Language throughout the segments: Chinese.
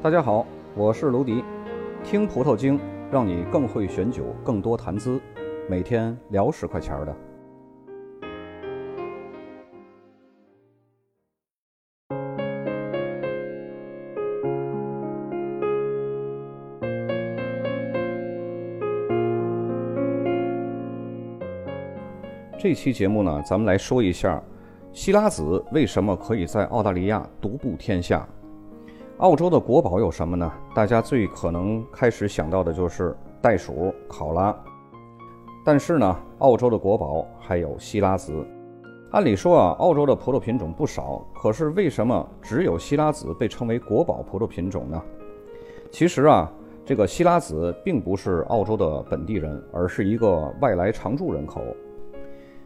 大家好，我是卢迪，听葡萄精，让你更会选酒，更多谈资，每天聊十块钱的。这期节目呢，咱们来说一下希拉子为什么可以在澳大利亚独步天下。澳洲的国宝有什么呢？大家最可能开始想到的就是袋鼠、考拉。但是呢，澳洲的国宝还有希拉子。按理说啊，澳洲的葡萄品种不少，可是为什么只有希拉子被称为国宝葡萄品种呢？其实啊，这个希拉子并不是澳洲的本地人，而是一个外来常住人口。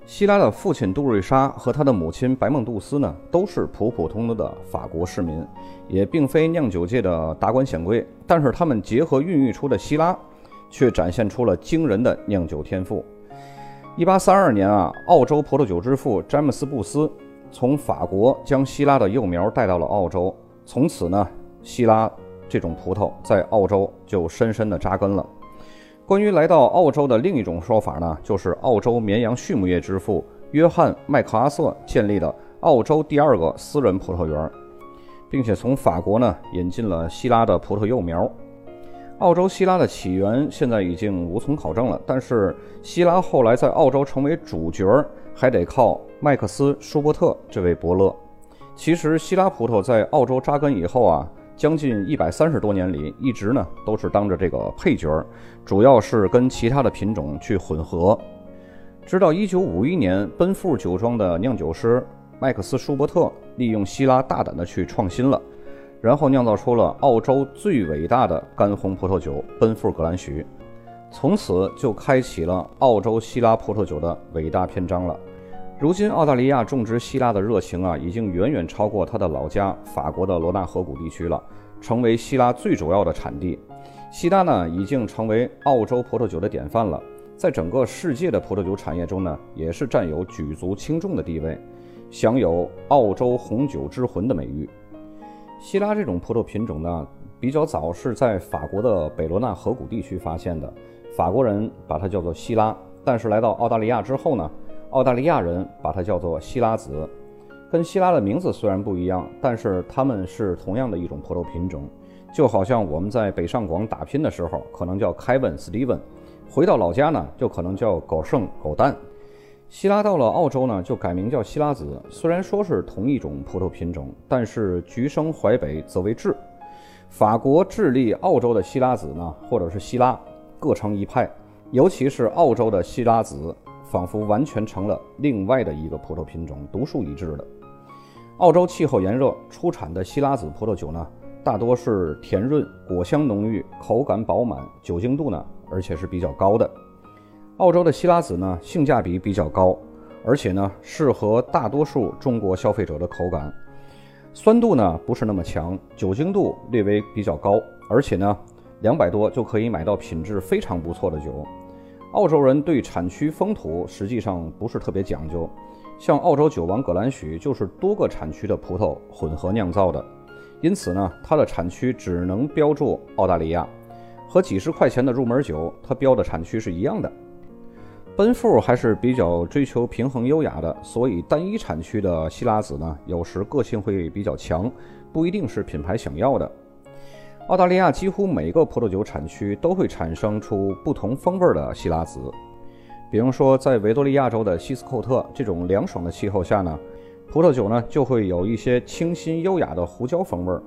希拉的父亲杜瑞莎和他的母亲白梦杜斯呢，都是普普通通的法国市民，也并非酿酒界的达官显贵。但是他们结合孕育出的希拉，却展现出了惊人的酿酒天赋。一八三二年啊，澳洲葡萄酒之父詹姆斯布斯从法国将希拉的幼苗带到了澳洲，从此呢，希拉这种葡萄在澳洲就深深的扎根了。关于来到澳洲的另一种说法呢，就是澳洲绵羊畜牧业之父约翰麦克阿瑟建立的澳洲第二个私人葡萄园，并且从法国呢引进了希拉的葡萄幼苗。澳洲希拉的起源现在已经无从考证了，但是希拉后来在澳洲成为主角，还得靠麦克斯舒伯特这位伯乐。其实希拉葡萄在澳洲扎根以后啊。将近一百三十多年里，一直呢都是当着这个配角，主要是跟其他的品种去混合。直到一九五一年，奔富酒庄的酿酒师麦克斯舒伯特利用希拉大胆的去创新了，然后酿造出了澳洲最伟大的干红葡萄酒奔富格兰许，从此就开启了澳洲希拉葡萄酒的伟大篇章了。如今，澳大利亚种植希拉的热情啊，已经远远超过他的老家法国的罗纳河谷地区了，成为希拉最主要的产地。希拉呢，已经成为澳洲葡萄酒的典范了，在整个世界的葡萄酒产业中呢，也是占有举足轻重的地位，享有“澳洲红酒之魂”的美誉。希拉这种葡萄品种呢，比较早是在法国的北罗纳河谷地区发现的，法国人把它叫做希拉，但是来到澳大利亚之后呢？澳大利亚人把它叫做希拉子，跟希拉的名字虽然不一样，但是它们是同样的一种葡萄品种。就好像我们在北上广打拼的时候，可能叫 Kevin、Steven，回到老家呢，就可能叫狗剩、狗蛋。希拉到了澳洲呢，就改名叫希拉子。虽然说是同一种葡萄品种，但是橘生淮北则为枳。法国、智利、澳洲的希拉子呢，或者是希拉，各成一派。尤其是澳洲的希拉子。仿佛完全成了另外的一个葡萄品种，独树一帜的。澳洲气候炎热，出产的希拉子葡萄酒呢，大多是甜润、果香浓郁、口感饱满，酒精度呢，而且是比较高的。澳洲的希拉子呢，性价比比较高，而且呢，适合大多数中国消费者的口感。酸度呢，不是那么强，酒精度略微比较高，而且呢，两百多就可以买到品质非常不错的酒。澳洲人对产区风土实际上不是特别讲究，像澳洲酒王葛兰许就是多个产区的葡萄混合酿造的，因此呢，它的产区只能标注澳大利亚，和几十块钱的入门酒它标的产区是一样的。奔富还是比较追求平衡优雅的，所以单一产区的希拉子呢，有时个性会比较强，不一定是品牌想要的。澳大利亚几乎每个葡萄酒产区都会产生出不同风味的希拉子，比如说在维多利亚州的西斯寇特这种凉爽的气候下呢，葡萄酒呢就会有一些清新优雅的胡椒风味儿；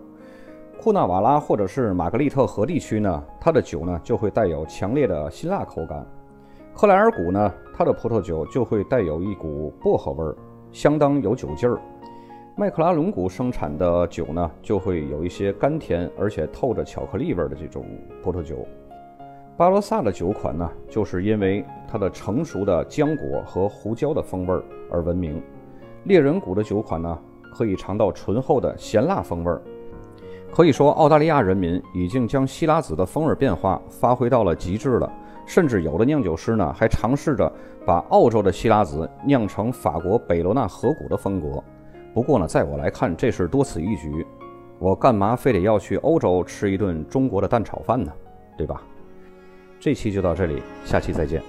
库纳瓦拉或者是玛格丽特河地区呢，它的酒呢就会带有强烈的辛辣口感；克莱尔谷呢，它的葡萄酒就会带有一股薄荷味儿，相当有酒劲儿。麦克拉龙谷生产的酒呢，就会有一些甘甜而且透着巧克力味的这种葡萄酒。巴罗萨的酒款呢，就是因为它的成熟的浆果和胡椒的风味而闻名。猎人谷的酒款呢，可以尝到醇厚的咸辣风味。可以说，澳大利亚人民已经将希拉子的风味变化发挥到了极致了。甚至有的酿酒师呢，还尝试着把澳洲的希拉子酿成法国北罗纳河谷的风格。不过呢，在我来看，这是多此一举。我干嘛非得要去欧洲吃一顿中国的蛋炒饭呢？对吧？这期就到这里，下期再见。